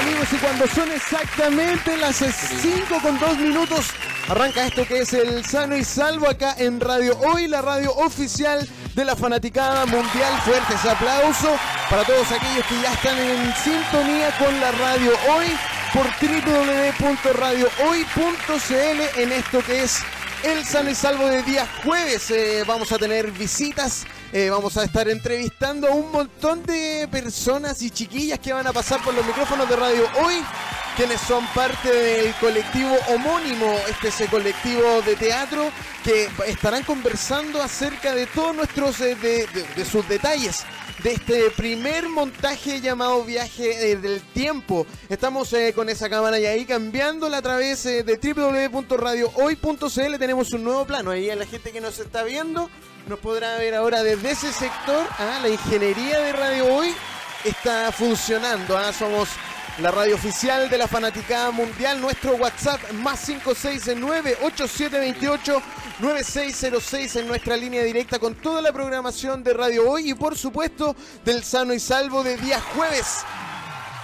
amigos y cuando son exactamente las 5 con 2 minutos arranca esto que es el sano y salvo acá en Radio Hoy, la radio oficial de la fanaticada mundial. Fuertes aplausos para todos aquellos que ya están en sintonía con la radio hoy por www.radiohoy.cl en esto que es el sano y salvo de día jueves. Eh, vamos a tener visitas eh, vamos a estar entrevistando a un montón de personas y chiquillas que van a pasar por los micrófonos de radio hoy, quienes son parte del colectivo homónimo, este es el colectivo de teatro, que estarán conversando acerca de todos nuestros, eh, de, sus detalles de este primer montaje llamado Viaje eh, del Tiempo. Estamos con esa cámara y ahí cambiándola a través de www.radiohoy.cl. Tenemos un nuevo plano. Ahí a la gente que nos está viendo nos podrá ver ahora desde ese sector. ¿ah? La ingeniería de Radio Hoy está funcionando. ¿ah? Somos la radio oficial de la Fanaticada Mundial. Nuestro WhatsApp más 569-8728-9606 en nuestra línea directa con toda la programación de Radio Hoy y por supuesto del Sano y Salvo de día jueves.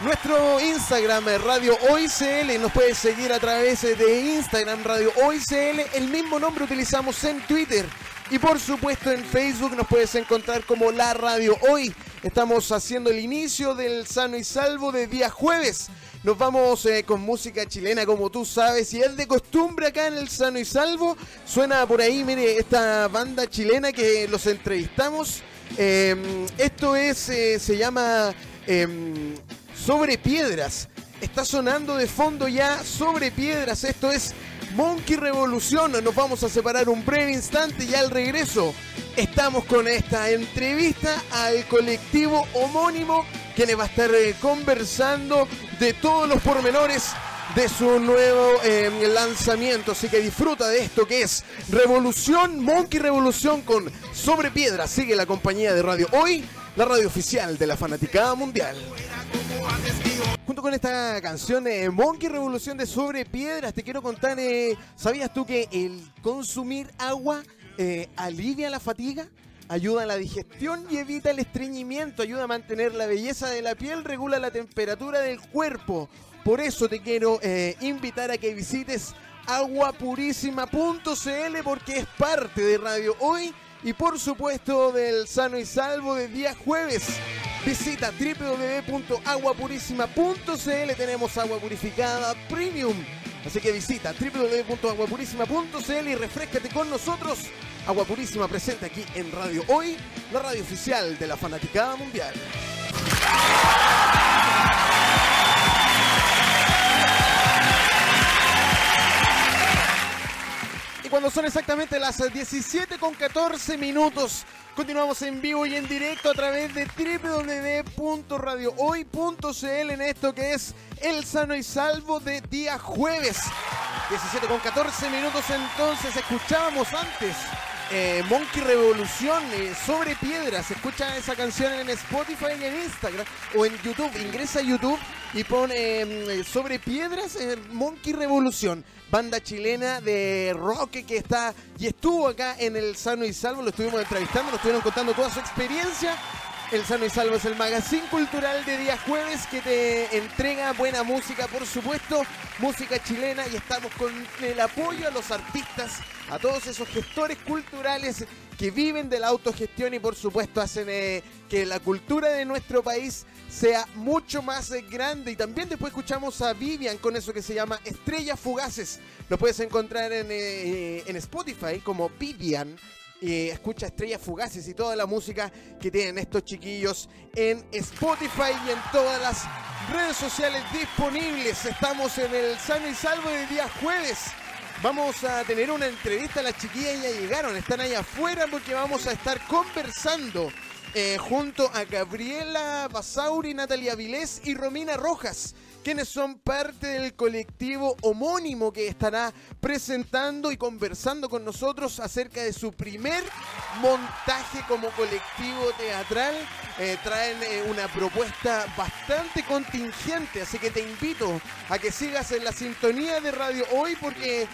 Nuestro Instagram Radio Hoy CL nos puede seguir a través de Instagram Radio Hoy CL. El mismo nombre utilizamos en Twitter y por supuesto en Facebook nos puedes encontrar como La Radio Hoy. Estamos haciendo el inicio del Sano y Salvo de día jueves. Nos vamos eh, con música chilena, como tú sabes, y es de costumbre acá en el Sano y Salvo. Suena por ahí, mire, esta banda chilena que los entrevistamos. Em, esto es, eh, se llama em, Sobre Piedras. Está sonando de fondo ya Sobre Piedras. Esto es Monkey Revolución. Nos vamos a separar un breve instante y al regreso estamos con esta entrevista al colectivo homónimo que le va a estar eh, conversando de todos los pormenores de su nuevo em, lanzamiento. Así que disfruta de esto que es Revolución, Monkey Revolución con Sobre Piedra. Sigue la compañía de radio hoy, la radio oficial de la Fanaticada Mundial. Junto con esta canción de Monkey Revolución de Sobre Piedras, te quiero contar, eh, ¿sabías tú que el consumir agua eh, alivia la fatiga? Ayuda a la digestión y evita el estreñimiento, ayuda a mantener la belleza de la piel, regula la temperatura del cuerpo. Por eso te quiero eh, invitar a que visites aguapurísima.cl porque es parte de Radio Hoy y por supuesto del Sano y Salvo de día jueves. Visita www.aguapurísima.cl. Tenemos agua purificada premium. Así que visita www.aguapurísima.cl y refrescate con nosotros. Agua Purísima presente aquí en Radio Hoy, la radio oficial de la Fanaticada Mundial. Y cuando son exactamente las 17 con 14 minutos, Continuamos en vivo y en directo a través de www.radiohoy.cl en esto que es El Sano y Salvo de día jueves. 17 con 14 minutos entonces escuchábamos antes eh, Monkey Revolución eh, sobre piedras. Escucha esa canción en Spotify y en Instagram o en YouTube. Ingresa a YouTube y pone eh, sobre piedras Monkey Revolución. Banda chilena de rock que está y estuvo acá en el Sano y Salvo. Lo estuvimos entrevistando, nos estuvieron contando toda su experiencia. El Sano y Salvo es el magazine cultural de día jueves que te entrega buena música, por supuesto, música chilena y estamos con el apoyo a los artistas, a todos esos gestores culturales que viven de la autogestión y por supuesto hacen eh, que la cultura de nuestro país sea mucho más eh, grande. Y también después escuchamos a Vivian con eso que se llama Estrellas Fugaces. Lo puedes encontrar en, eh, en Spotify como Vivian y escucha Estrellas Fugaces y toda la música que tienen estos chiquillos en Spotify y en todas las redes sociales disponibles. Estamos en el Sano y Salvo de día jueves. Vamos a tener una entrevista, las chiquillas ya llegaron, están ahí afuera porque vamos a estar conversando eh, junto a Gabriela Basauri, Natalia Vilés y Romina Rojas quienes son parte del colectivo homónimo que estará presentando y conversando con nosotros acerca de su primer montaje como colectivo teatral. Eh, traen eh, una propuesta bastante contingente, así que te invito a que sigas en la sintonía de Radio Hoy porque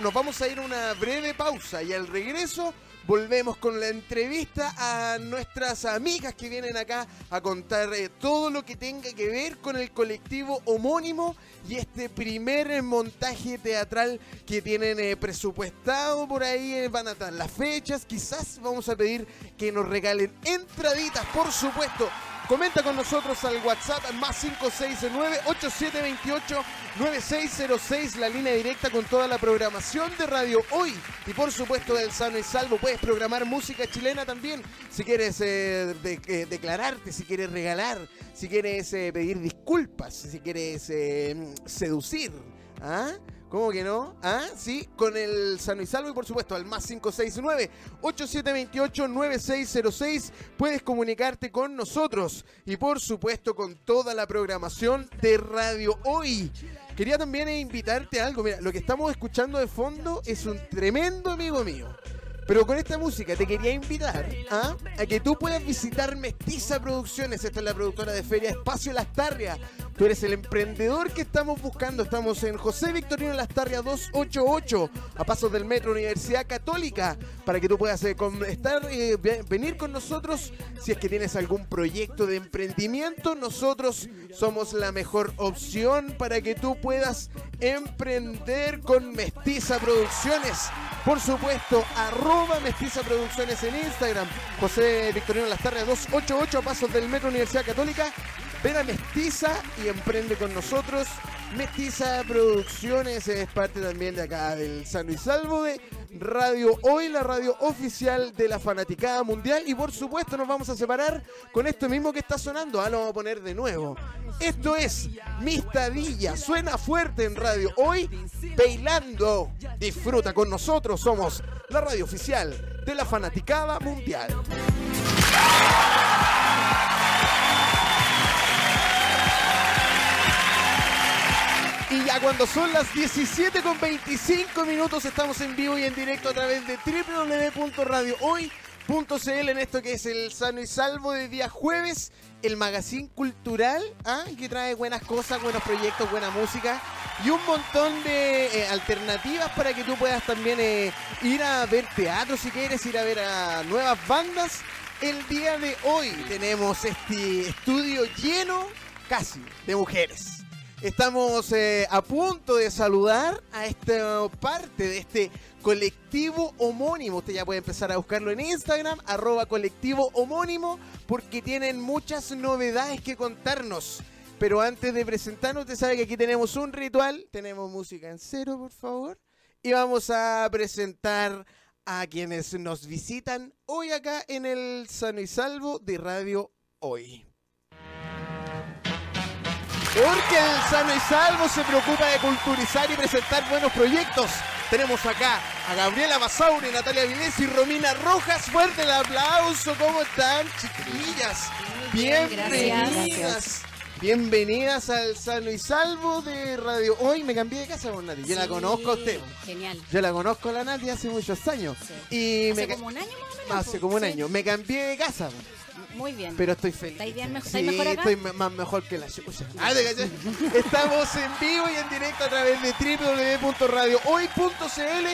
nos vamos a ir a una breve pausa y al regreso volvemos con la entrevista a nuestras amigas que vienen acá a contar eh, todo lo que tenga que ver con el colectivo homónimo y este primer montaje teatral que tienen eh, presupuestado por ahí. eh, van a estar las fechas. Quizás vamos a pedir que nos regalen entraditas, por supuesto. Comenta con nosotros al WhatsApp más 569-8728-9606, la línea directa con toda la programación de Radio Hoy. Y por supuesto del Sano y Salvo, puedes programar música chilena también. Si quieres eh, eh, declararte, si quieres regalar, si quieres eh, pedir disculpas, si quieres seducir. ¿Ah? ¿Cómo que no? ¿Ah? Sí, con el Sano y Salvo y por supuesto al más 569-8728-9606 puedes comunicarte con nosotros y por supuesto con toda la programación de Radio Hoy. Quería también invitarte a algo, mira, lo que estamos escuchando de fondo es un tremendo amigo mío. Pero con esta música te quería invitar ¿ah? a que tú puedas visitar Mestiza Producciones. Esta es la productora de Feria Espacio Lastarria. Tú eres el emprendedor que estamos buscando. Estamos en José Victorino Lastarria 288, a pasos del Metro Universidad Católica, para que tú puedas eh, estar, eh, ve- venir con nosotros si es que tienes algún proyecto de emprendimiento. Nosotros somos la mejor opción para que tú puedas emprender con Mestiza Producciones. Por supuesto, arroba Mestiza Producciones en Instagram. José Victorino Lastarria 288 a pasos del Metro Universidad Católica. Ven a Mestiza y emprende con nosotros. Mestiza Producciones es parte también de acá del Sano y Salvo de Radio Hoy, la radio oficial de la fanaticada mundial. Y por supuesto nos vamos a separar con esto mismo que está sonando. Ah, lo vamos a poner de nuevo. Esto es Mistadilla. Suena fuerte en Radio Hoy. Bailando. Disfruta con nosotros. Somos la radio oficial de la fanaticada mundial. Cuando son las 17 con 25 minutos estamos en vivo y en directo a través de www.radiohoy.cl en esto que es el sano y salvo de día jueves, el magazine cultural, ¿ah? que trae buenas cosas, buenos proyectos, buena música y un montón de eh, alternativas para que tú puedas también eh, ir a ver teatro si quieres, ir a ver a nuevas bandas. El día de hoy tenemos este estudio lleno casi de mujeres. Estamos eh, a punto de saludar a esta parte de este colectivo homónimo. Usted ya puede empezar a buscarlo en Instagram, arroba colectivo homónimo, porque tienen muchas novedades que contarnos. Pero antes de presentarnos, usted sabe que aquí tenemos un ritual. Tenemos música en cero, por favor. Y vamos a presentar a quienes nos visitan hoy acá en el Sano y Salvo de Radio Hoy. Porque el Sano y Salvo se preocupa de culturizar y presentar buenos proyectos. Tenemos acá a Gabriela Basauri, Natalia Vilés y Romina Rojas. Fuerte el aplauso. ¿Cómo están, chiquillas? bien, Bienvenidas. gracias. Bienvenidas al Sano y Salvo de Radio Hoy. Me cambié de casa con Nati. Yo la conozco a usted. Genial. Yo la conozco a la Nati hace muchos años. Sí. Y Hace me como un año más o menos. hace como un sí. año. Me cambié de casa. Muy bien. Pero estoy feliz. ¿Estáis bien mejor- Sí, estáis mejor acá? estoy me- más mejor que la chucha. Ah. Estamos en vivo y en directo a través de www.radiohoy.cl.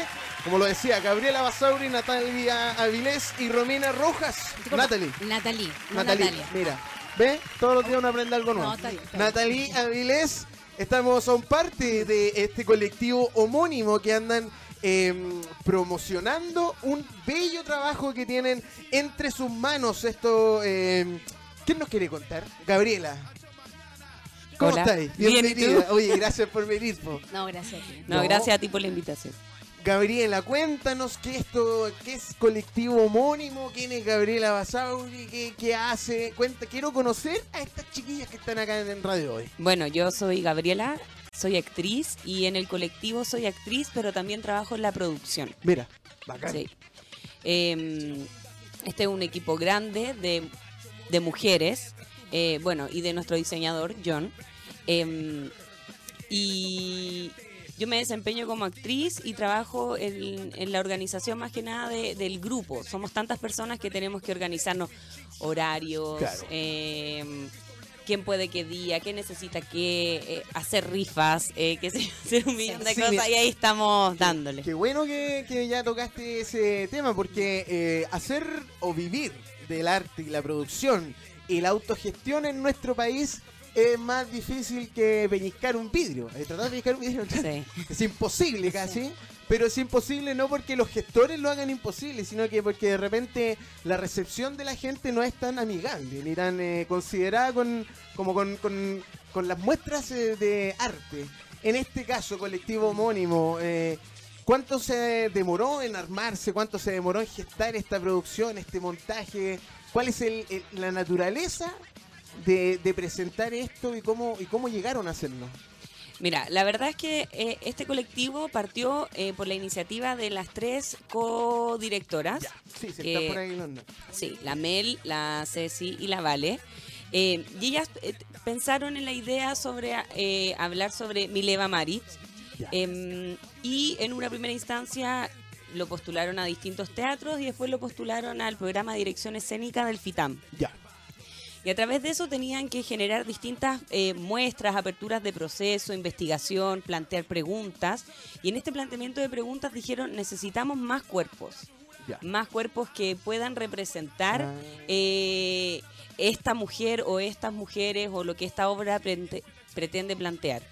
Como lo decía, Gabriela Basauri, Natalia Avilés y Romina Rojas. Disculpa, Natalie. Natalie. no Natalie, Natalia. mira. ¿Ve? Todos los días uno aprende algo nuevo. No, está bien, está bien. Natalie Avilés, estamos, son parte de este colectivo homónimo que andan em, promocionando un bello trabajo que tienen entre sus manos. Esto, em, ¿quién nos quiere contar? Gabriela. ¿Cómo Hola. estáis? Bien, ¿y Bienvenida. Oye, gracias por venir. po. No, gracias a ti. No, No. gracias a ti por la invitación. Gabriela, cuéntanos qué esto, qué es colectivo homónimo, quién es Gabriela Basauri, qué, qué hace. Cuenta, quiero conocer a estas chiquillas que están acá en radio hoy. Bueno, yo soy Gabriela, soy actriz y en el colectivo soy actriz, pero también trabajo en la producción. Mira, bacán. Sí. Eh, este es un equipo grande de, de mujeres, eh, bueno, y de nuestro diseñador, John. Eh, y yo me desempeño como actriz y trabajo en, en la organización más que nada de- del grupo. Somos tantas personas que tenemos que organizarnos horarios, Claro. Quién puede qué día, qué necesita qué, eh, hacer rifas, eh, qué sé yo, hacer un millón de Sí, cosas mira. y ahí estamos dándole. Qué bueno que, que ya tocaste ese tema, porque eh, hacer o vivir del arte y la producción y la autogestión en nuestro país es más difícil que pellizcar un vidrio. Tratar de pellizcar un vidrio Sí. es imposible casi, pero es imposible no porque los gestores lo hagan imposible, sino que porque de repente la recepción de la gente no es tan amigable, ni tan eh, considerada con, como con, con- con las muestras eh, de arte. En este caso, colectivo homónimo, eh, ¿cuánto se demoró en armarse? ¿Cuánto se demoró en gestar esta producción, este montaje? ¿Cuál es el- el- la naturaleza de, de presentar esto y cómo, y cómo llegaron a hacerlo? Mira, la verdad es que eh, este colectivo partió eh, por la iniciativa de las tres codirectoras. Sí, se que- está por ahí. Sí, la Mel, la Ceci y la Vale. Eh, y ellas eh, pensaron en la idea sobre eh, hablar sobre Mileva Marit. Ya. Em, y en una primera instancia lo postularon a distintos teatros y después lo postularon al programa de dirección escénica del FITAM. Ya. Y a través de eso tenían que generar distintas eh, muestras, aperturas de proceso, investigación, plantear preguntas. Y en este planteamiento de preguntas dijeron, necesitamos más cuerpos. Ya. Más cuerpos que puedan representar Ah. eh, esta mujer o estas mujeres o lo que esta obra prente- pretende plantear.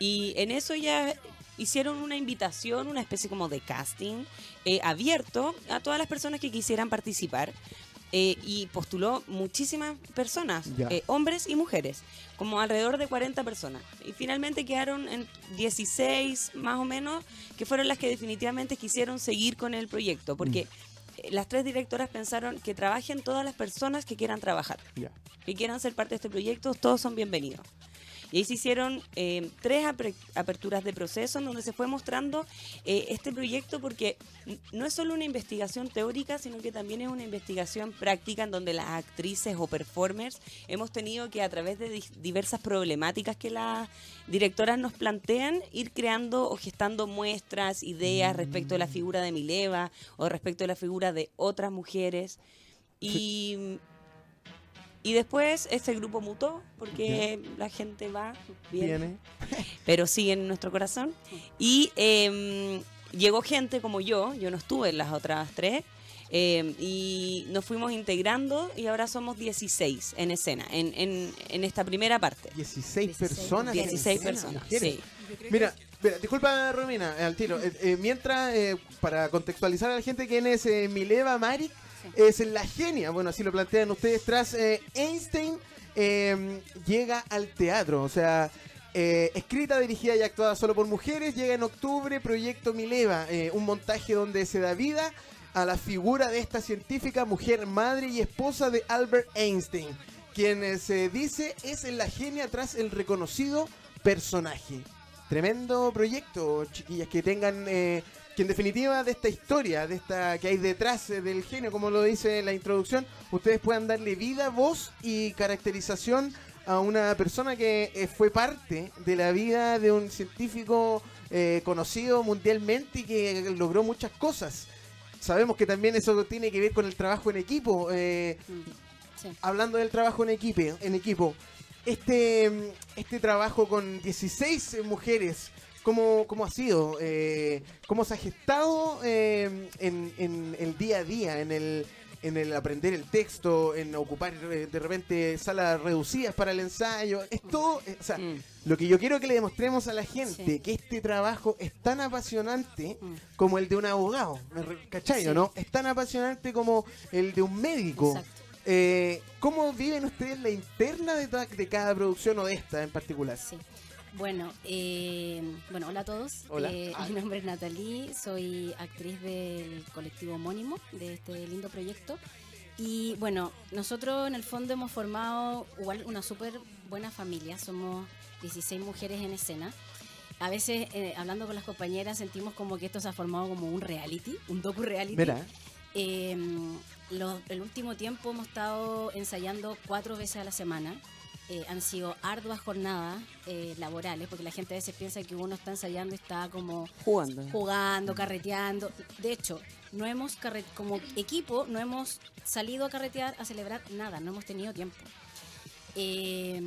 Y en eso ya hicieron una invitación, una especie como de casting eh, abierto a todas las personas que quisieran participar. Eh, y postuló muchísimas personas, eh, hombres y mujeres, como alrededor de 40 personas. Y finalmente quedaron en 16 más o menos, que fueron las que definitivamente quisieron seguir con el proyecto, porque eh, las tres directoras pensaron que trabajen todas las personas que quieran trabajar que quieran ser parte de este proyecto, todos son bienvenidos. Y ahí se hicieron eh, tres aperturas de proceso en donde se fue mostrando eh, este proyecto porque no es solo una investigación teórica, sino que también es una investigación práctica en donde las actrices o performers hemos tenido que a través de diversas problemáticas que las directoras nos plantean, ir creando o gestando muestras, ideas respecto de la figura de Mileva o respecto de la figura de otras mujeres. Y y después ese grupo mutó porque la gente va, viene, Viene. pero sigue en nuestro corazón. Y eh, llegó gente como yo, yo no estuve en las otras tres, eh, y nos fuimos integrando y ahora somos 16 en escena, en, en, en esta primera parte. 16 16 personas. en 16 escena, personas, sí. Mira, mira, disculpa Romina, eh, al tiro. Eh, eh, mientras, eh, para contextualizar a la gente quién es eh, Mileva Es la genia, bueno, así lo plantean ustedes, tras eh, Einstein eh, llega al teatro, o sea, eh, escrita, dirigida y actuada solo por mujeres, llega en octubre Proyecto Mileva, eh, un montaje donde se da vida a la figura de esta científica mujer, madre y esposa de Albert Einstein, quien se dice es la genia tras el reconocido personaje. Tremendo proyecto, chiquillas, que tengan, que en definitiva de esta historia, de esta que hay detrás eh, del genio, como lo dice la introducción, ustedes puedan darle vida, voz y caracterización a una persona que eh, fue parte de la vida de un científico eh, conocido mundialmente y que logró muchas cosas. Sabemos que también eso tiene que ver con el trabajo en equipo. eh, Sí. hablando del trabajo en equipo, en equipo, este, este trabajo con 16 mujeres, ¿cómo, cómo ha sido? Eh, ¿Cómo se ha gestado eh, en, en el día a día, en el, en el aprender el texto, en ocupar eh, de repente salas reducidas para el ensayo? Es todo, eh, o sea, Mm. lo que yo quiero que le demostremos a la gente, Sí. que este trabajo es tan apasionante Mm. como el de un abogado, ¿me re- ¿cachai o Sí. no? Es tan apasionante como el de un médico. Exacto. Eh, ¿Cómo viven ustedes la interna de, de cada producción o de esta en particular? Sí. Bueno, eh, bueno, hola a todos. Hola. Eh, Ah. Mi nombre es Natalie, soy actriz del colectivo homónimo de este lindo proyecto. Y bueno, nosotros en el fondo hemos formado igual una súper buena familia, somos 16 mujeres en escena. A veces, eh, hablando con las compañeras, sentimos como que esto se ha formado como un reality, un docu-reality. Mira, Eh, lo- el último tiempo hemos estado ensayando cuatro veces a la semana. Eh, han sido arduas jornadas eh, laborales, porque la gente a veces piensa que uno está ensayando y está como Jugando. jugando, carreteando. De hecho, no hemos carre- como equipo no hemos salido a carretear, a celebrar nada, no hemos tenido tiempo. Eh,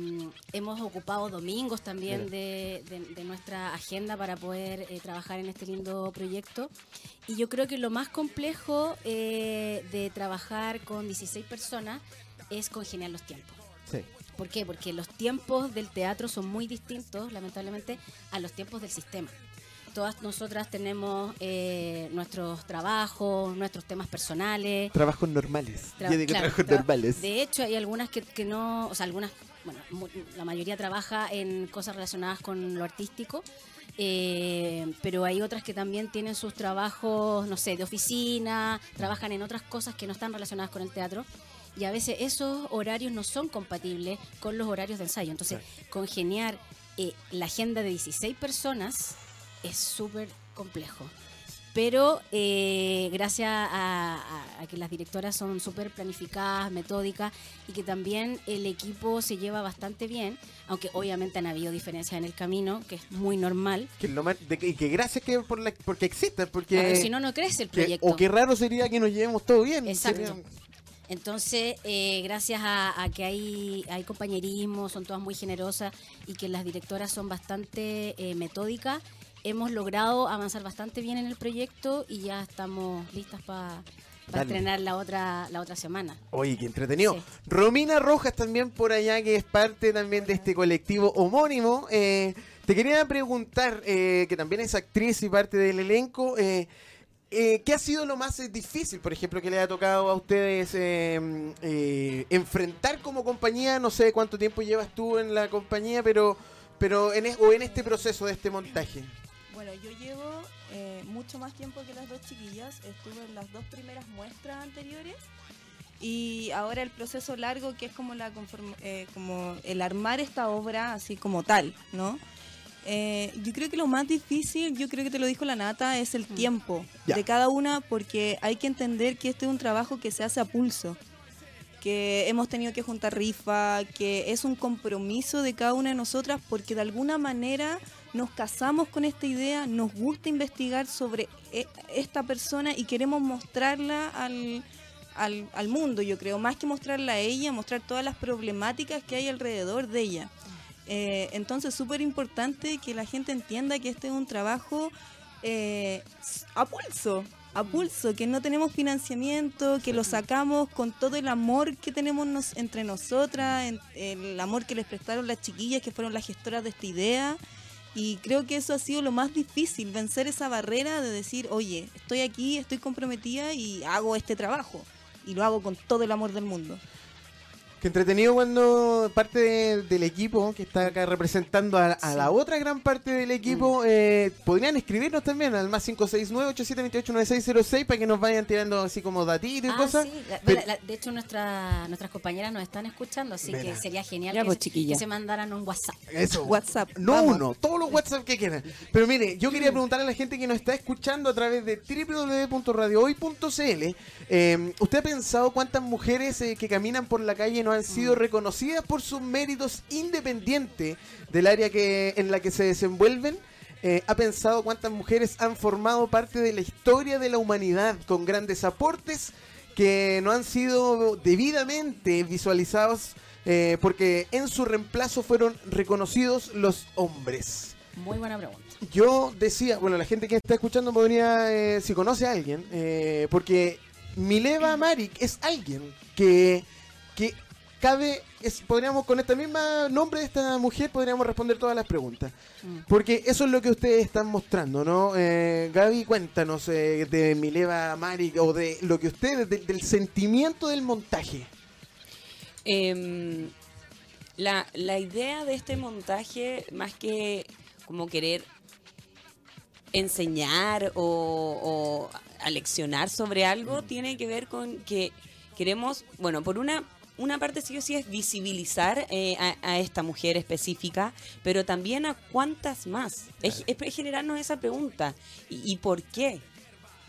hemos ocupado domingos también de, de- de nuestra agenda para poder eh, trabajar en este lindo proyecto. Y yo creo que lo más complejo eh, de trabajar con 16 personas es congeniar los tiempos. Sí. ¿Por qué? Porque los tiempos del teatro son muy distintos, lamentablemente, a los tiempos del sistema. Todas nosotras tenemos eh, nuestros trabajos, nuestros temas personales. Trabajos normales. Tra- Yo digo claro, trabajos tra- normales. De hecho, hay algunas que, que no, o sea, algunas, bueno, la mayoría trabaja en cosas relacionadas con lo artístico, eh, pero hay otras que también tienen sus trabajos, no sé, de oficina, trabajan en otras cosas que no están relacionadas con el teatro. Y a veces esos horarios no son compatibles con los horarios de ensayo. Entonces, congeniar eh, la agenda de 16 personas es súper complejo. Pero eh, gracias a, a- a que las directoras son súper planificadas, metódicas y que también el equipo se lleva bastante bien, aunque obviamente han habido diferencias en el camino, que es muy normal. Que lo de y que gracias que por la, porque existen, porque... Si no, no crece el que- proyecto. o qué raro sería que nos llevemos todo bien. Exacto. Sería- Entonces, eh, gracias a, a que hay, hay compañerismo, son todas muy generosas y que las directoras son bastante eh, metódicas, hemos logrado avanzar bastante bien en el proyecto y ya estamos listas para Dale. estrenar la otra, la otra semana. Oye, qué entretenido. Sí. Romina Rojas también por allá, que es parte también de este colectivo homónimo. Eh, te quería preguntar, eh, que también es actriz y parte del elenco, eh, eh, ¿qué ha sido lo más eh, difícil, por ejemplo, que le ha tocado a ustedes eh, eh, enfrentar como compañía? No sé cuánto tiempo llevas tú en la compañía, pero, pero en, es- o en este proceso de este montaje. Bueno, yo llevo eh, mucho más tiempo que las dos chiquillas. Estuve en las dos primeras muestras anteriores. Y ahora el proceso largo, que es como, la como el armar esta obra así como tal, ¿no? Eh, yo creo que lo más difícil, yo creo que te lo dijo la Nata, es el tiempo Ya. de cada una, porque hay que entender que este es un trabajo que se hace a pulso que hemos tenido que juntar rifa, que es un compromiso de cada una de nosotras porque de alguna manera nos casamos con esta idea, nos gusta investigar sobre e- esta persona y queremos mostrarla al, al, al mundo, yo creo, más que mostrarla a ella, mostrar todas las problemáticas que hay alrededor de ella. Eh, entonces, súper importante que la gente entienda que este es un trabajo eh, a pulso, a pulso, que no tenemos financiamiento, que lo sacamos con todo el amor que tenemos nos- entre nosotras, en- el amor que les prestaron las chiquillas, que fueron las gestoras de esta idea. Y creo que eso ha sido lo más difícil, vencer esa barrera de decir, oye, estoy aquí, estoy comprometida y hago este trabajo. Y lo hago con todo el amor del mundo. Qué entretenido cuando parte de- del equipo que está acá representando a, a la otra gran parte del equipo, eh, podrían escribirnos también al más 569-8728-9606 para que nos vayan tirando así como datitos y Ah, cosas. sí, la- Pero- la- de hecho, nuestra, nuestras compañeras nos están escuchando, así Mira. que sería genial Ya, que, pues, que se mandaran un WhatsApp. Eso. WhatsApp. No vamos. uno, todos los WhatsApp que quieran. Pero mire, yo quería preguntarle a la gente que nos está escuchando a través de www.radiohoy.cl. eh, ¿Usted ha pensado cuántas mujeres eh, que caminan por la calle no han sido reconocidas por sus méritos independientes del área que, en la que se desenvuelven? Eh, ¿Ha pensado cuántas mujeres han formado parte de la historia de la humanidad con grandes aportes que no han sido debidamente visualizados eh, porque en su reemplazo fueron reconocidos los hombres. Muy buena pregunta. Yo decía, bueno, la gente que está escuchando podría, eh, si conoce a alguien, eh, porque Mileva Marik es alguien que, que cabe, es, podríamos con este mismo nombre de esta mujer, podríamos responder todas las preguntas. Mm. Porque eso es lo que ustedes están mostrando, ¿no? Eh, Gaby, cuéntanos eh, de Mileva Marik o de lo que ustedes, de- del sentimiento del montaje. Em, la, la idea de este montaje, más que como querer enseñar o, o aleccionar sobre algo, tiene que ver con que queremos, bueno, por una, una parte sí o sí es visibilizar eh, a, a esta mujer específica, pero también a cuántas más. Es, es generarnos esa pregunta. ¿Y, y por qué?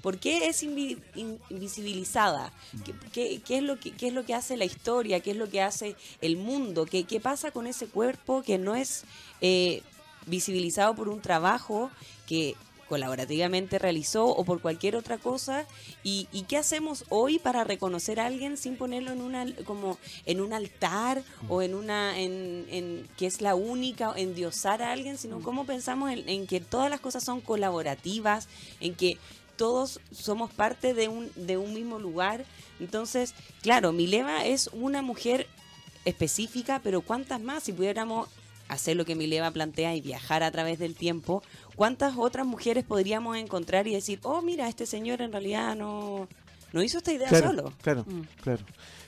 ¿Por qué es invi- in- invisibilizada? ¿Qué, qué- qué es lo que, qué es lo que hace la historia? ¿Qué es lo que hace el mundo? ¿Qué, qué pasa con ese cuerpo que no es eh, visibilizado por un trabajo que colaborativamente realizó o por cualquier otra cosa y, y qué hacemos hoy para reconocer a alguien sin ponerlo en una como en un altar o en una en, en que es la única en diosar a alguien sino cómo pensamos en, en que todas las cosas son colaborativas en que todos somos parte de un de un mismo lugar entonces claro Mileva es una mujer específica pero cuántas más si pudiéramos hacer lo que Mileva plantea y viajar a través del tiempo, ¿cuántas otras mujeres podríamos encontrar y decir, oh, mira, este señor en realidad no, no hizo esta idea Claro, solo? claro, Mm. claro.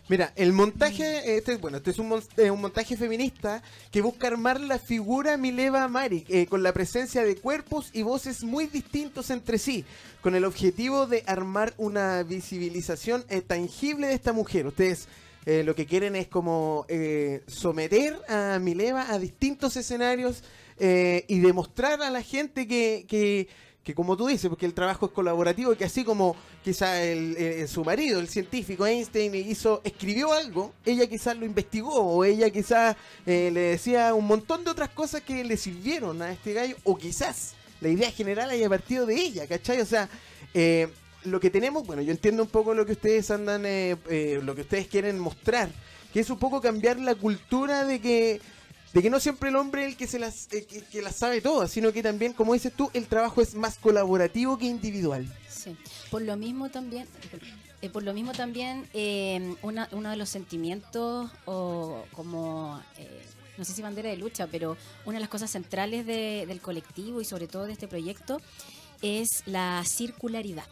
Mira, el montaje, este, bueno, este es un, mon- eh, un montaje feminista que busca armar la figura Mileva Maric eh, con la presencia de cuerpos y voces muy distintos entre sí, con el objetivo de armar una visibilización eh, tangible de esta mujer. Ustedes eh, lo que quieren es como eh, someter a Mileva a distintos escenarios eh, y demostrar a la gente que, que, como tú dices, porque el trabajo es colaborativo, que así como quizá el, su marido, el científico Einstein, hizo, escribió algo, ella quizás lo investigó, o ella quizás le decía un montón de otras cosas que le sirvieron a este gallo, o quizás la idea general haya partido de ella, ¿cachai? O sea, eh, lo que tenemos, bueno, yo entiendo un poco lo que ustedes andan, eh, eh, lo que ustedes quieren mostrar, que es un poco cambiar la cultura de que de que no siempre el hombre es el que se las eh, que, las sabe todas, sino que también, como dices tú, el trabajo es más colaborativo que individual. Sí. Por lo mismo también, eh, por lo mismo también eh, una- uno de los sentimientos o como no sé si bandera de lucha, pero una de las cosas centrales de- del colectivo y sobre todo de este proyecto es la circularidad.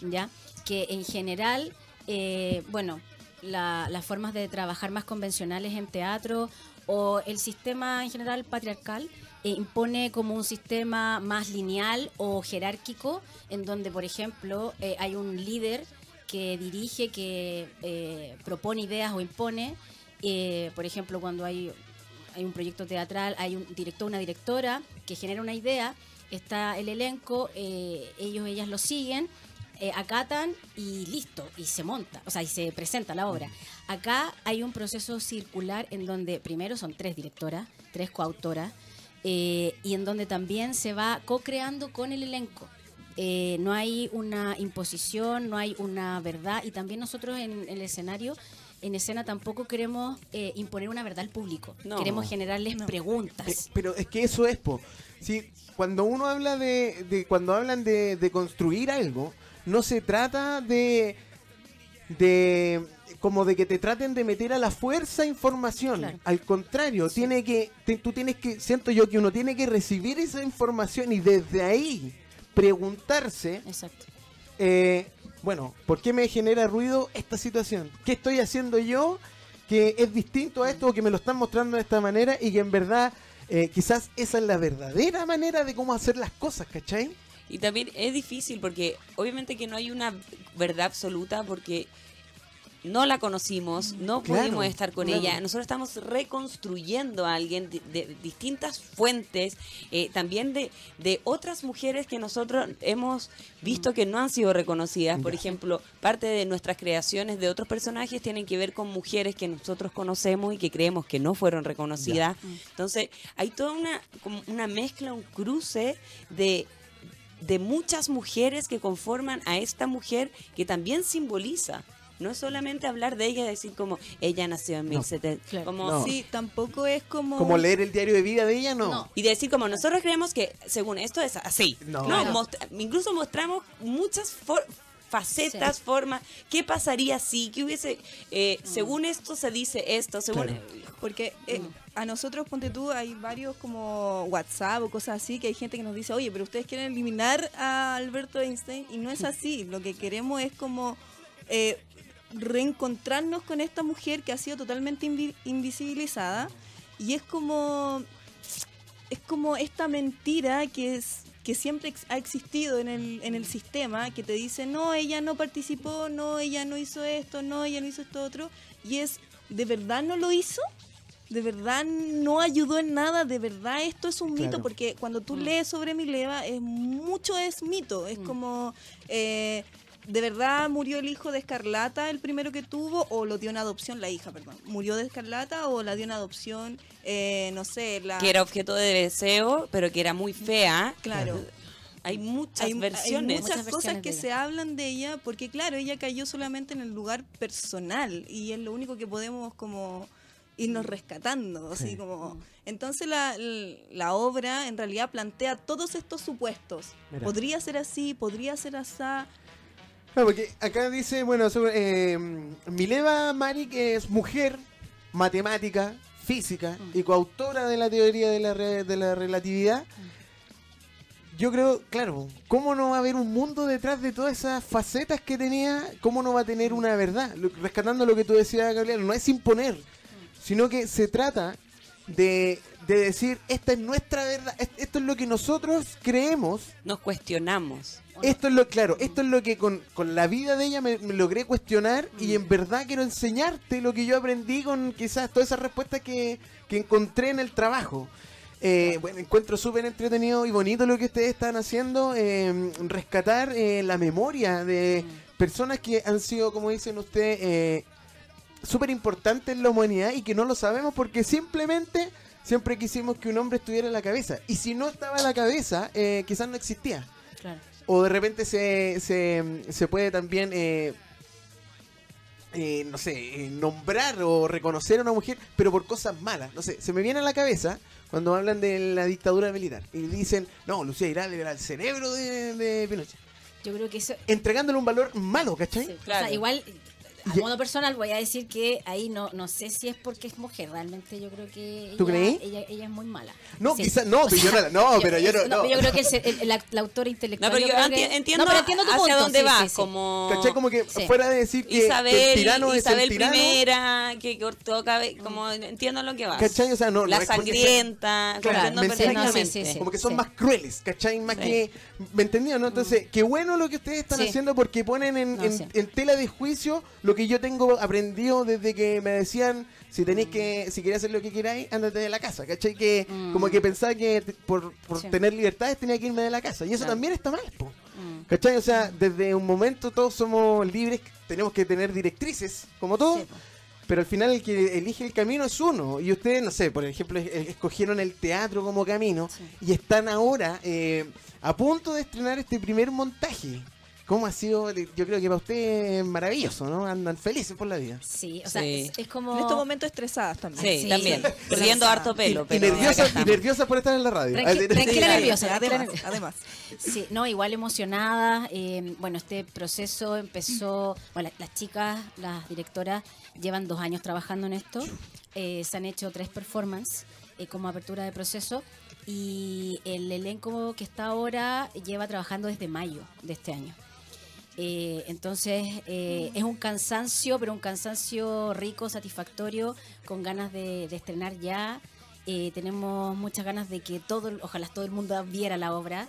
Ya. Que en general, eh, bueno, la- las formas de trabajar más convencionales en teatro o el sistema en general patriarcal eh, impone como un sistema más lineal o jerárquico, en donde, por ejemplo, eh, hay un líder que dirige, que eh, propone ideas o impone. Eh, por ejemplo, cuando hay, hay un proyecto teatral, hay un director, una directora que genera una idea, está el elenco, ellos, ellas lo siguen, eh, acatan y listo, y se monta, o sea, y se presenta la obra. Acá hay un proceso circular en donde primero son tres directoras, tres coautoras, eh, y en donde también se va co-creando con el elenco. Eh, no hay una imposición, no hay una verdad, y también nosotros en, el escenario, en escena tampoco queremos eh, imponer una verdad al público, No. queremos generarles No. preguntas. Pe- Pero es que eso es, po. Sí, cuando uno habla de, de- cuando hablan de, de construir algo, no se trata de, de, como de que te traten de meter a la fuerza información. Claro. Al contrario, tiene que, te- tú tienes que, siento yo que uno tiene que recibir esa información y desde ahí preguntarse, Exacto. eh, bueno, ¿por qué me genera ruido esta situación? ¿Qué estoy haciendo yo que es distinto a esto o que me lo están mostrando de esta manera y que en verdad eh, quizás esa es la verdadera manera de cómo hacer las cosas, ¿cachai? Y también es difícil porque obviamente que no hay una verdad absoluta porque no la conocimos, no Claro, pudimos estar con claro. ella. Nosotros estamos reconstruyendo a alguien de, de distintas fuentes, eh, también de, de otras mujeres que nosotros hemos visto que no han sido reconocidas. Por ejemplo, parte de nuestras creaciones de otros personajes tienen que ver con mujeres que nosotros conocemos y que creemos que no fueron reconocidas. Entonces, hay toda una, como una mezcla, un cruce de de muchas mujeres que conforman a esta mujer que también simboliza. No es solamente hablar de ella y decir como ella nació en No. 1700, Claro. como No. Sí, tampoco es como... Como leer el diario de vida de ella, no. No. y decir como nosotros creemos que según esto es así. No. No, Claro. mostra- incluso mostramos muchas for- facetas, Sí. formas. ¿Qué pasaría si? ¿Qué hubiese? eh, Según esto se dice esto, según Claro. Porque eh, a nosotros, ponte tú, hay varios como WhatsApp o cosas así, que hay gente que nos dice, oye, pero ustedes quieren eliminar a Alberto Einstein, y no es así. Lo que queremos es como eh, reencontrarnos con esta mujer que ha sido totalmente invi- invisibilizada, y es como, es como esta mentira que es que siempre ex- ha existido en el, en el sistema, que te dice, no, ella no participó, no, ella no hizo esto, no, ella no hizo esto otro, y es, ¿de verdad no lo hizo? ¿De verdad no ayudó en nada? ¿De verdad esto es un mito? Porque cuando tú Mm. lees sobre Mileva, es, mucho es mito, es Mm. como... eh, ¿De verdad murió el hijo de Escarlata, el primero que tuvo, o lo dio en adopción, la hija, perdón? ¿Murió de Escarlata o la dio en adopción, eh, no sé, la... que era objeto de deseo, pero que era muy fea. Claro. hay muchas hay, hay versiones. muchas Muchas cosas versiones que se hablan de ella, porque claro, ella cayó solamente en el lugar personal y es lo único que podemos como irnos rescatando, así Sí. como... Entonces la, la obra en realidad plantea todos estos supuestos. Mira. Podría ser así, podría ser así. Porque acá dice, bueno, sobre, eh, Mileva Marik es mujer, matemática, física Mm. y coautora de la teoría de la, re- de la relatividad. Yo creo, claro, ¿cómo no va a haber un mundo detrás de todas esas facetas que tenía? ¿Cómo no va a tener una verdad? Lo- Rescatando lo que tú decías, Gabriel, no es imponer, sino que se trata de, de decir, esta es nuestra verdad, es- esto es lo que nosotros creemos Nos cuestionamos. Esto es lo claro, esto es lo que con, con la vida de ella me, me logré cuestionar y en verdad quiero enseñarte lo que yo aprendí con quizás todas esas respuestas que, que encontré en el trabajo. Eh, bueno, encuentro súper entretenido y bonito lo que ustedes están haciendo, eh, rescatar eh, la memoria de personas que han sido, como dicen ustedes, eh, súper importantes en la humanidad y que no lo sabemos porque simplemente siempre quisimos que un hombre estuviera en la cabeza. Y si no estaba en la cabeza, eh, quizás no existía. Claro. O de repente se, se, se puede también, eh, eh, no sé, eh, nombrar o reconocer a una mujer, pero por cosas malas. No sé, se me viene a la cabeza cuando hablan de la dictadura militar y dicen, no, Lucía Irán era el cerebro de, de Pinochet. Yo creo que eso... Entregándole un valor malo, ¿cachai? sí, o sea, igual, a modo personal, voy a decir que ahí no no sé si es porque es mujer. Realmente yo creo que ella, ¿Tú creí? ella, ella es muy mala. No, Sí. quizás, no, pero yo no, no, pero yo no. yo creo que el, el- la, la autora intelectual... No, pero yo creo enti- que- entiendo, No, pero entiendo tu hacia punto, dónde sí, vas, sí, sí. como ¿Cachai? Como que Sí. fuera de decir que, que Isabel, el tirano Isabel es el tirano. primera, que cortó cabe- como entiendo lo que vas. ¿Cachai? O sea, no, la sangrienta, Claro, perfectamente. como que son más crueles, ¿cachai? Más que. ¿Me entendieron? no? Entonces, qué bueno lo que ustedes están haciendo porque ponen en, en tela de juicio lo que yo tengo aprendido desde que me decían. Si tenéis que, si queréis hacer lo que queráis, ándate de la casa, ¿cachai? Que Mm. como que pensaba que por, por Sí. tener libertades tenía que irme de la casa. Y eso Claro. también está mal, po. Mm. ¿Cachai? O sea, desde un momento todos somos libres, tenemos que tener directrices, como. Sí, po. Pero al final el que elige el camino es uno. Y ustedes, no sé, por ejemplo, es- escogieron el teatro como camino Sí. y están ahora eh, a punto de estrenar este primer montaje. ¿Cómo ha sido? Yo creo que para ustedes es maravilloso, ¿no? Andan felices por la vida. Sí, o sea, Sí. es, es como... En estos momentos estresadas también. Sí, Sí. también. Sí. Perdiendo harto pelo, y, y pero nerviosas por estar en la radio. Tranqui- tranquila, Sí, nerviosa, además, nerviosa. además. Sí, no, igual emocionada. eh, bueno, este proceso empezó, bueno, la- las chicas, las directoras, llevan dos años trabajando en esto. Eh, se han hecho tres performances eh, como apertura de proceso y el elenco que está ahora lleva trabajando desde mayo de este año. Eh, entonces eh, es un cansancio, pero un cansancio rico, satisfactorio, con ganas de, de estrenar ya. Eh, tenemos muchas ganas de que todo, ojalá todo el mundo viera la obra.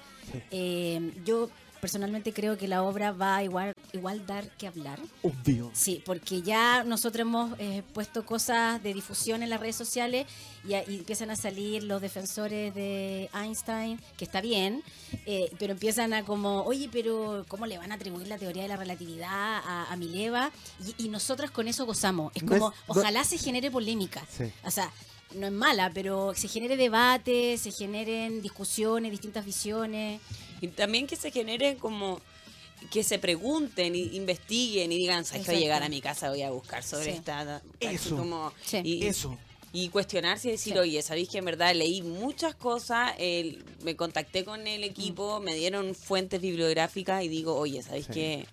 Yo personalmente creo que la obra va a igual, igual dar que hablar. Obvio. Sí, porque ya nosotros hemos eh, puesto cosas de difusión en las redes sociales y, empiezan a salir los defensores de Einstein, que está bien, eh, pero empiezan a como, oye, pero ¿cómo le van a atribuir la teoría de la relatividad a, a Mileva? Y, y nosotras con eso gozamos. Es No es- como, no- ojalá se genere polémica. Sí. O sea, no es mala, pero se genere debate, se generen discusiones, distintas visiones. Y también que se genere como que se pregunten y investiguen y digan, ¿sabes que voy a llegar a mi casa voy a buscar sobre Sí. esta... Eso. Como, Sí. y, Eso. y cuestionarse y decir, Sí. oye, ¿sabéis que en verdad leí muchas cosas? el- me contacté con el equipo, me dieron fuentes bibliográficas y digo, oye, ¿sabéis Sí. que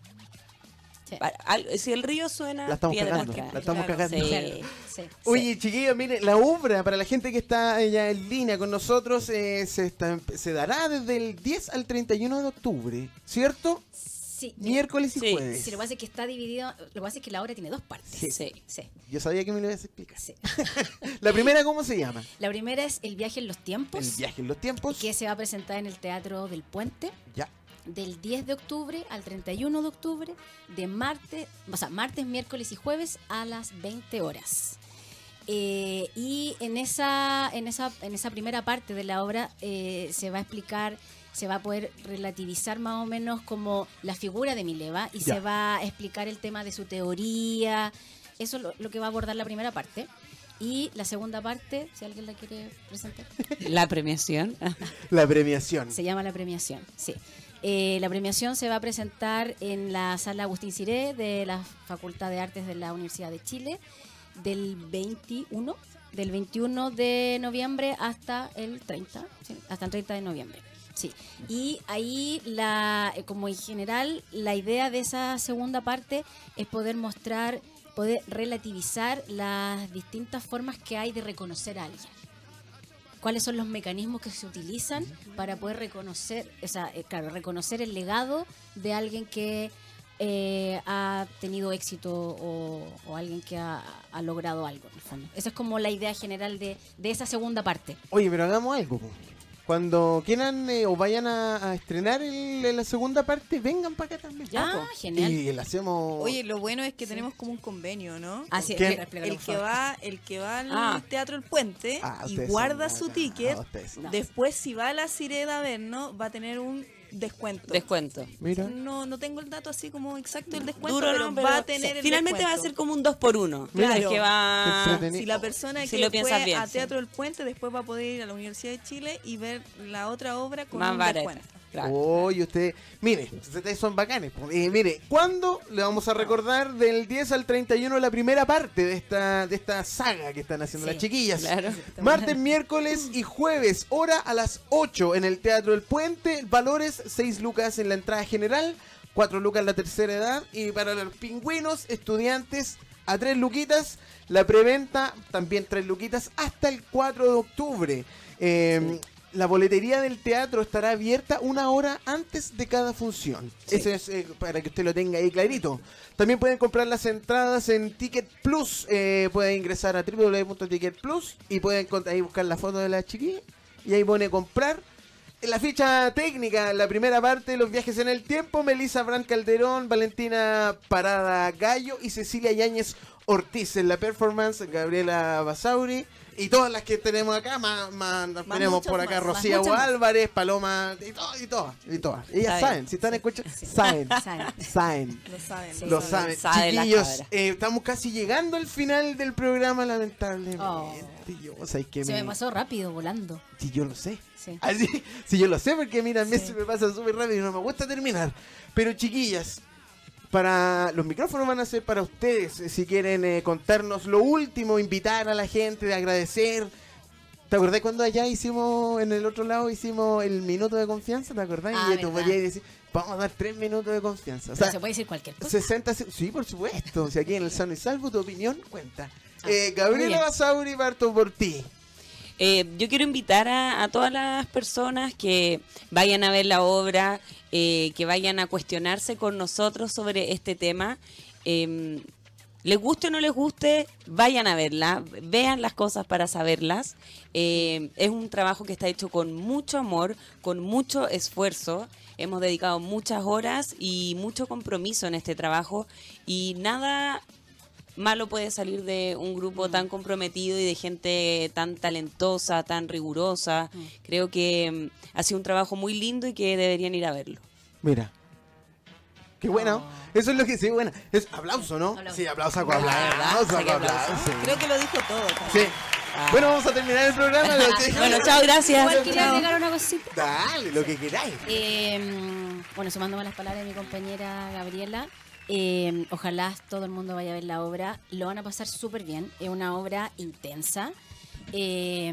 Sí. si el río suena, La estamos cagando, la estamos Claro, cagando. sí. Sí. Oye, chiquillos, mire, la obra para la gente que está ya en línea con nosotros eh, se, está- se dará desde el 10 al 31 de octubre, ¿cierto? Sí, Miércoles y Sí. jueves. Sí, lo que pasa es que está dividido, lo que pasa es que la obra tiene dos partes. Sí. Sí. Sí, Yo sabía que me lo ibas a explicar. sí. La primera, ¿cómo se llama? La primera es El viaje en los tiempos, El viaje en los tiempos. que se va a presentar en el Teatro del Puente Ya. Del 10 de octubre al 31 de octubre, de martes, o sea, martes, miércoles y jueves a las 20 horas. Eh, y en esa, en, esa, en esa primera parte de la obra eh, se va a explicar, se va a poder relativizar más o menos como la figura de Mileva y Ya. se va a explicar el tema de su teoría. Eso es lo, lo que va a abordar la primera parte. Y la segunda parte, si alguien la quiere presentar, La premiación. La premiación. se llama la premiación, sí. Eh, la premiación se va a presentar en la sala Agustín Ciré de la Facultad de Artes de la Universidad de Chile del 21, del 21 de noviembre hasta el 30, sí, hasta el 30 de noviembre. Sí, y ahí, la, eh, como en general, la idea de esa segunda parte es poder mostrar, poder relativizar las distintas formas que hay de reconocer a alguien cuáles son los mecanismos que se utilizan para poder reconocer, o sea, eh, claro, reconocer el legado de alguien que eh, ha tenido éxito o, o alguien que ha, logrado algo, en el fondo. Esa es como la idea general de, de esa segunda parte. Oye, pero hagamos algo. Cuando quieran eh, o vayan a, a estrenar el- la segunda parte, vengan para acá también. Ya, ah, genial. Y la hacemos. Oye, lo bueno es que tenemos como un convenio, ¿no? Así ¿Quién? es, El que va, el que va al Ah. Teatro El Puente Ah, y guarda su ticket, No. después si va a la Cireda a vernos, va a tener un descuento. Descuento. Mira. No, no tengo el dato así como exacto del descuento, Duro, pero, ¿no? Pero va a tener sí. el Finalmente va a descuento. ser como un 2 por 1 Mira. Es que va... Si la persona Si que lo fue bien, a sí. Teatro El Puente después va a poder ir a la Universidad de Chile y ver la otra obra con Más un barata. descuento. Claro. Oye, usted, mire, ustedes son bacanes. Eh, mire, ¿cuándo le vamos a recordar del 10 al 31 la primera parte de esta, de esta saga que están haciendo Sí, las chiquillas? Claro. Martes, miércoles y jueves, hora a las 8 en el Teatro El Puente. Valores 6 lucas en la entrada general, 4 lucas en la tercera edad. Y para los pingüinos, estudiantes, a 3 luquitas. La preventa también 3 luquitas hasta el 4 de octubre. Eh, La boletería del teatro estará abierta una hora antes de cada función. Sí. Eso es eh, para que usted lo tenga ahí clarito. También pueden comprar las entradas en Ticket Plus. Eh, pueden ingresar a www.ticket Plus y pueden ahí buscar la foto de la chiquilla. Y ahí pone comprar. En la ficha técnica, la primera parte, los viajes en el tiempo, Melissa Bran Calderón, Valentina Parada Gallo y Cecilia Yáñez Ortiz. En la performance, Gabriela Basauri. Y todas las que tenemos acá, más, más- tenemos por acá más, Rocío. Álvarez, Paloma, y, to- y todas, y todas. Ellas Saben. si están escuchando, saben, Saben. saben. Lo saben. Sí. Lo saben. Chiquillos, eh, estamos casi llegando al final del programa, lamentablemente. Oh. Yo, ¿sabes qué? Se me pasó rápido, volando. Si yo lo sé. Sí. Así, si yo lo sé, porque mira, a mí Sí. se me pasa súper rápido y no me gusta terminar. Pero chiquillas, para los micrófonos van a ser para ustedes. eh, Si quieren eh, contarnos lo último, invitar a la gente, de agradecer. ¿Te acordás cuando allá hicimos, en el otro lado, hicimos el minuto de confianza? ¿Te acordás? Ah, y tú podías decir, vamos a dar tres minutos de confianza. O sea, se puede decir cualquier cosa. 60 se- Sí, por supuesto. Si aquí en el Sano y Salvo tu opinión cuenta. Ah, Eh, Gabriela. Basauri, parto por ti. Eh, yo quiero invitar a, todas las personas que vayan a ver la obra, eh, que vayan a cuestionarse con nosotros sobre este tema. Eh, les guste o no les guste, vayan a verla, vean las cosas para saberlas. Eh, es un trabajo que está hecho con mucho amor, con mucho esfuerzo. Hemos dedicado muchas horas y mucho compromiso en este trabajo y nada malo puede salir de un grupo tan comprometido y de gente tan talentosa, tan rigurosa. Creo que mm, ha sido un trabajo muy lindo y que deberían ir a verlo. Mira. Qué bueno. Eso es lo que sí, bueno. Es aplauso, ¿no? Aplauso. Sí, aplauso, saco Ah, aplauso. aplauso. aplauso, sí. Creo que lo dijo todo. Sí. Bueno, vamos a terminar el programa. Bueno, chao, gracias. Igual quería agregar una cosita. Dale, lo que queráis. Eh, bueno, sumándome a las palabras de mi compañera Gabriela, eh, ojalá todo el mundo vaya a ver la obra. Lo van a pasar súper bien. Es una obra intensa. Eh,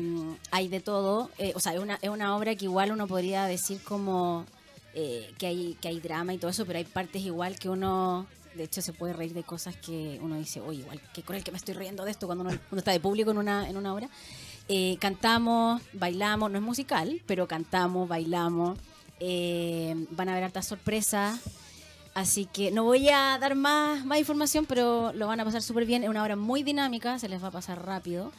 hay de todo. Eh, o sea, es una, es una obra que igual uno podría decir como eh, que, hay, que hay drama y todo eso, pero hay partes igual que uno... De hecho, se puede reír de cosas que uno dice, oye, igual, qué cruel que me estoy riendo de esto cuando uno, uno está de público en una, en una obra. Eh, cantamos, bailamos, no es musical, pero cantamos, bailamos. Eh, van a haber hartas sorpresas. Así que no voy a dar más, más información, pero lo van a pasar súper bien. Es una obra muy dinámica, se les va a pasar rápido.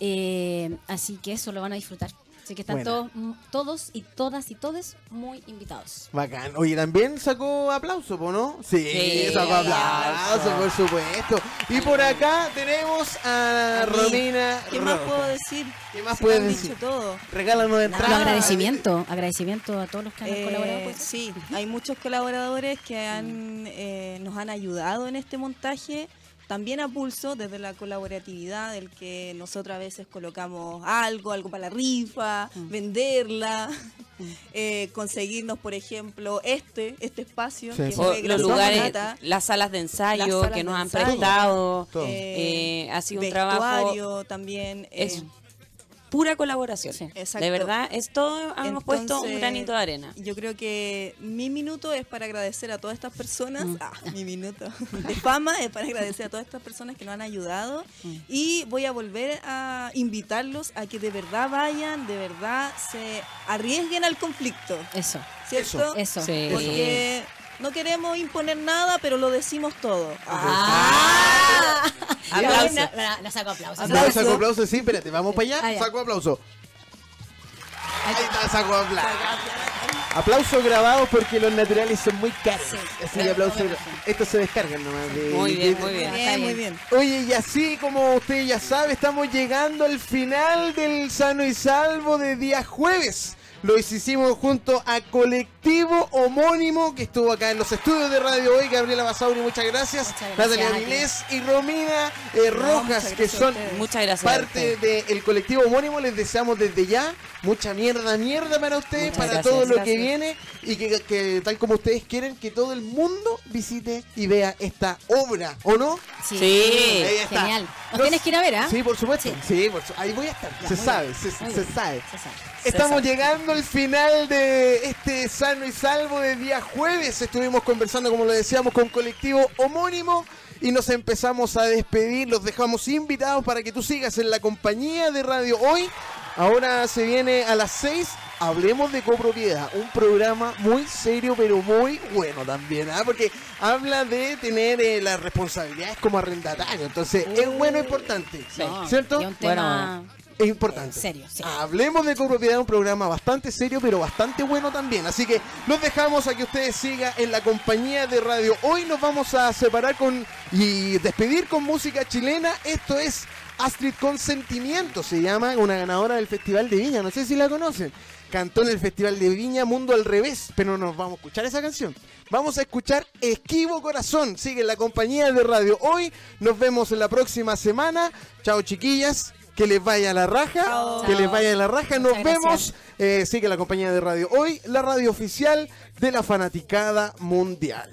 Eh, así que eso lo van a disfrutar. Así que están Buena. todos, mm, todos y todas y todos muy invitados. Bacán. Oye, también sacó aplauso, ¿po, ¿no? Sí, Sí, sacó aplauso, por supuesto. Y por acá tenemos a A. Romina. ¿Qué más puedo decir? ¿Qué más Se puedes decir? dicho todo. Regálanos Los entradas. agradecimiento, agradecimiento a todos los que han Eh, colaborado. pues. sí, hay muchos colaboradores que han, eh, nos han ayudado en este montaje también a pulso desde la colaboratividad, del que nosotros a veces colocamos algo, algo para la rifa, Mm. venderla, eh, conseguirnos, por ejemplo, este, este espacio Sí, que sí. gracias los lugares, Nata. las salas de ensayo salas que nos han ensayo. prestado. Todo. Eh, ha sido un trabajo también. eh, Es pura colaboración. Sí. Exacto. De verdad, es todo, hemos puesto un Entonces, granito de arena. Yo creo que mi minuto es para agradecer a todas estas personas. Mm. Ah, mi minuto de fama es para agradecer a todas estas personas que nos han ayudado. Mm. Y voy a volver a invitarlos a que de verdad vayan, de verdad se arriesguen al conflicto. Eso, ¿Cierto? eso. Sí. Porque no queremos imponer nada, pero lo decimos todo. Ah. Aplauso. La, la- la saco aplausos. No, Aplauso. saco aplauso, sí, espérate, vamos para allá. Saco aplauso. Ahí está, saco aplauso. Aplausos grabados porque los naturales son muy caros. Sí, Así que aplausos. Estos se descargan nomás. de- Muy bien, de- muy bien. Está muy bien. bien. Oye, y así como usted ya sabe, estamos llegando al final del sano y salvo de día jueves. Lo hicimos junto a colectivo homónimo que estuvo acá en los estudios de Radio Hoy. Gabriela Basauri, muchas gracias. Muchas gracias Natalia. Avilés y Romina eh, Rojas, que son. Muchas gracias. parte del colectivo homónimo. Les deseamos desde ya mucha mierda, mierda para ustedes, Muchas para gracias, todo lo que viene y que, que tal como ustedes quieren, que todo el mundo visite y vea esta obra, ¿o no? Sí, Sí. Ahí está. genial. Nos Nos- tienes que ir a ver, ¿ah? Sí, por supuesto. Sí. Sí, por su- ahí voy a estar. Ya, se sabe, se, sabe. Se sabe. Estamos sabe. Llegando al final de este sano y salvo de día jueves. Estuvimos conversando, como lo decíamos, con colectivo homónimo y nos empezamos a despedir. Los dejamos invitados para que tú sigas en la compañía de Radio Hoy. Ahora se viene a las 6. Hablemos de copropiedad, un programa muy serio pero muy bueno también, ¿ah? porque habla de tener eh, las responsabilidades como arrendatario, entonces es bueno e importante, ¿cierto? y un Bueno, Es importante. Serio, sí. Hablemos de copropiedad, un programa bastante serio, pero bastante bueno también. Así que los dejamos a que ustedes sigan en la compañía de radio. Hoy nos vamos a separar con y despedir con música chilena. Esto es Astrid Consentimiento, se llama una ganadora del Festival de Viña. No sé si la conocen. Cantó en el Festival de Viña Mundo al Revés, pero no nos vamos a escuchar esa canción. Vamos a escuchar Esquivo Corazón. Sigue en la compañía de radio. Hoy nos vemos en la próxima semana. Chao chiquillas. Que les vaya la raja. Chao. Que les vaya la raja. Nos Muchas vemos. Eh, sigue la compañía de radio hoy, la radio oficial de la fanaticada mundial.